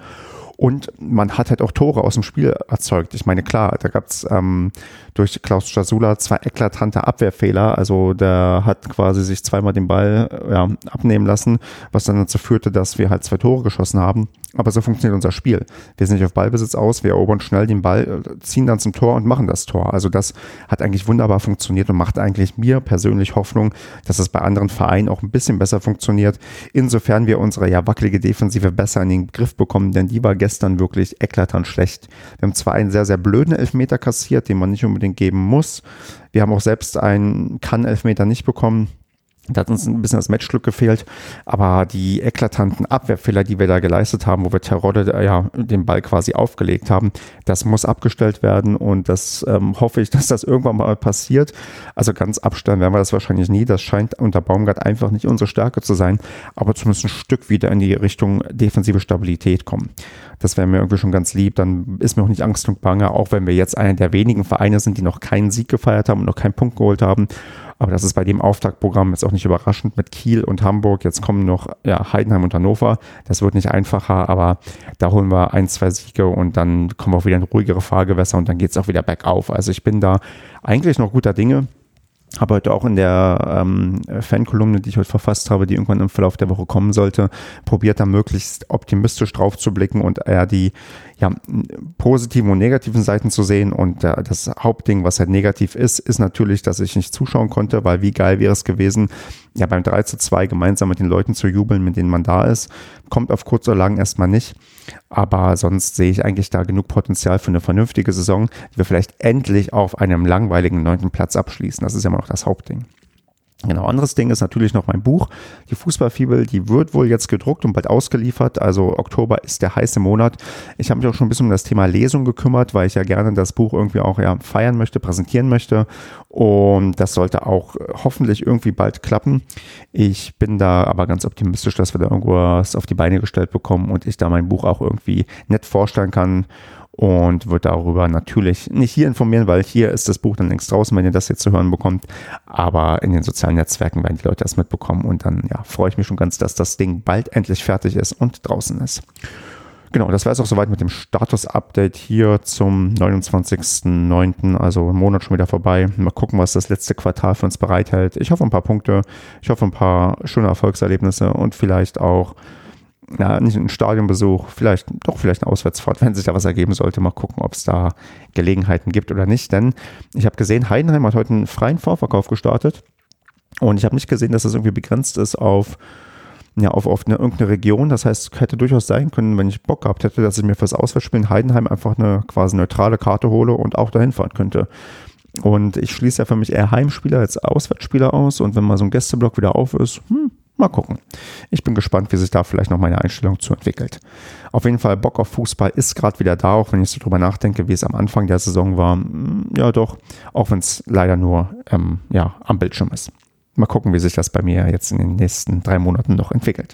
Speaker 1: Und man hat halt auch Tore aus dem Spiel erzeugt. Ich meine, klar, da gab es ähm, durch Klaus Jasula zwei eklatante Abwehrfehler. Also der hat quasi sich zweimal den Ball ja, abnehmen lassen, was dann dazu führte, dass wir halt zwei Tore geschossen haben. Aber so funktioniert unser Spiel. Wir sind nicht auf Ballbesitz aus, wir erobern schnell den Ball, ziehen dann zum Tor und machen das Tor. Also das hat eigentlich wunderbar funktioniert und macht eigentlich mir persönlich Hoffnung, dass es bei anderen Vereinen auch ein bisschen besser funktioniert. Insofern wir unsere ja wackelige Defensive besser in den Griff bekommen, denn die war gestern wirklich eklatant schlecht. Wir haben zwar einen sehr, sehr blöden Elfmeter kassiert, den man nicht unbedingt geben muss. Wir haben auch selbst einen Kann-Elfmeter nicht bekommen. Da hat uns ein bisschen das Matchglück gefehlt, aber die eklatanten Abwehrfehler, die wir da geleistet haben, wo wir Terodde äh, ja den Ball quasi aufgelegt haben, das muss abgestellt werden und das ähm, hoffe ich, dass das irgendwann mal passiert. Also ganz abstellen werden wir das wahrscheinlich nie. Das scheint unter Baumgart einfach nicht unsere Stärke zu sein, aber zumindest ein Stück wieder in die Richtung defensive Stabilität kommen. Das wäre mir irgendwie schon ganz lieb. Dann ist mir auch nicht Angst und Bange, auch wenn wir jetzt einer der wenigen Vereine sind, die noch keinen Sieg gefeiert haben und noch keinen Punkt geholt haben aber das ist bei dem Auftaktprogramm jetzt auch nicht überraschend mit Kiel und Hamburg. Jetzt kommen noch ja, Heidenheim und Hannover. Das wird nicht einfacher, aber da holen wir ein, zwei Siege und dann kommen wir auch wieder in ruhigere Fahrgewässer und dann geht es auch wieder bergauf. Also ich bin da eigentlich noch guter Dinge habe heute auch in der ähm, Fankolumne, die ich heute verfasst habe, die irgendwann im Verlauf der Woche kommen sollte, probiert da möglichst optimistisch drauf zu blicken und eher die ja, positiven und negativen Seiten zu sehen. Und äh, das Hauptding, was halt negativ ist, ist natürlich, dass ich nicht zuschauen konnte, weil wie geil wäre es gewesen, ja beim 3 zu 2 gemeinsam mit den Leuten zu jubeln, mit denen man da ist. Kommt auf kurz oder lang erstmal nicht. Aber sonst sehe ich eigentlich da genug Potenzial für eine vernünftige Saison, die wir vielleicht endlich auf einem langweiligen neunten Platz abschließen. Das ist ja immer noch das Hauptding. Genau, anderes Ding ist natürlich noch mein Buch. Die Fußballfibel, die wird wohl jetzt gedruckt und bald ausgeliefert. Also Oktober ist der heiße Monat. Ich habe mich auch schon ein bisschen um das Thema Lesung gekümmert, weil ich ja gerne das Buch irgendwie auch ja, feiern möchte, präsentieren möchte. Und das sollte auch hoffentlich irgendwie bald klappen. Ich bin da aber ganz optimistisch, dass wir da irgendwas auf die Beine gestellt bekommen und ich da mein Buch auch irgendwie nett vorstellen kann und wird darüber natürlich nicht hier informieren, weil hier ist das Buch dann längst draußen, wenn ihr das jetzt zu hören bekommt. Aber in den sozialen Netzwerken werden die Leute das mitbekommen und dann ja, freue ich mich schon ganz, dass das Ding bald endlich fertig ist und draußen ist. Genau, das war es auch soweit mit dem Status-Update hier zum 29.09., also im Monat schon wieder vorbei. Mal gucken, was das letzte Quartal für uns bereithält. Ich hoffe ein paar Punkte, ich hoffe ein paar schöne Erfolgserlebnisse und vielleicht auch ja, nicht ein Stadionbesuch, vielleicht doch vielleicht eine Auswärtsfahrt, wenn sich da was ergeben sollte. Mal gucken, ob es da Gelegenheiten gibt oder nicht. Denn ich habe gesehen, Heidenheim hat heute einen freien Vorverkauf gestartet. Und ich habe nicht gesehen, dass das irgendwie begrenzt ist auf, ja, auf, auf eine, irgendeine Region. Das heißt, hätte durchaus sein können, wenn ich Bock gehabt hätte, dass ich mir fürs Auswärtsspielen Heidenheim einfach eine quasi neutrale Karte hole und auch dahin fahren könnte. Und ich schließe ja für mich eher Heimspieler als Auswärtsspieler aus. Und wenn mal so ein Gästeblock wieder auf ist, hm, Mal gucken. Ich bin gespannt, wie sich da vielleicht noch meine Einstellung zu entwickelt. Auf jeden Fall, Bock auf Fußball ist gerade wieder da, auch wenn ich so drüber nachdenke, wie es am Anfang der Saison war. Hm, ja, doch, auch wenn es leider nur ähm, ja, am Bildschirm ist. Mal gucken, wie sich das bei mir jetzt in den nächsten drei Monaten noch entwickelt.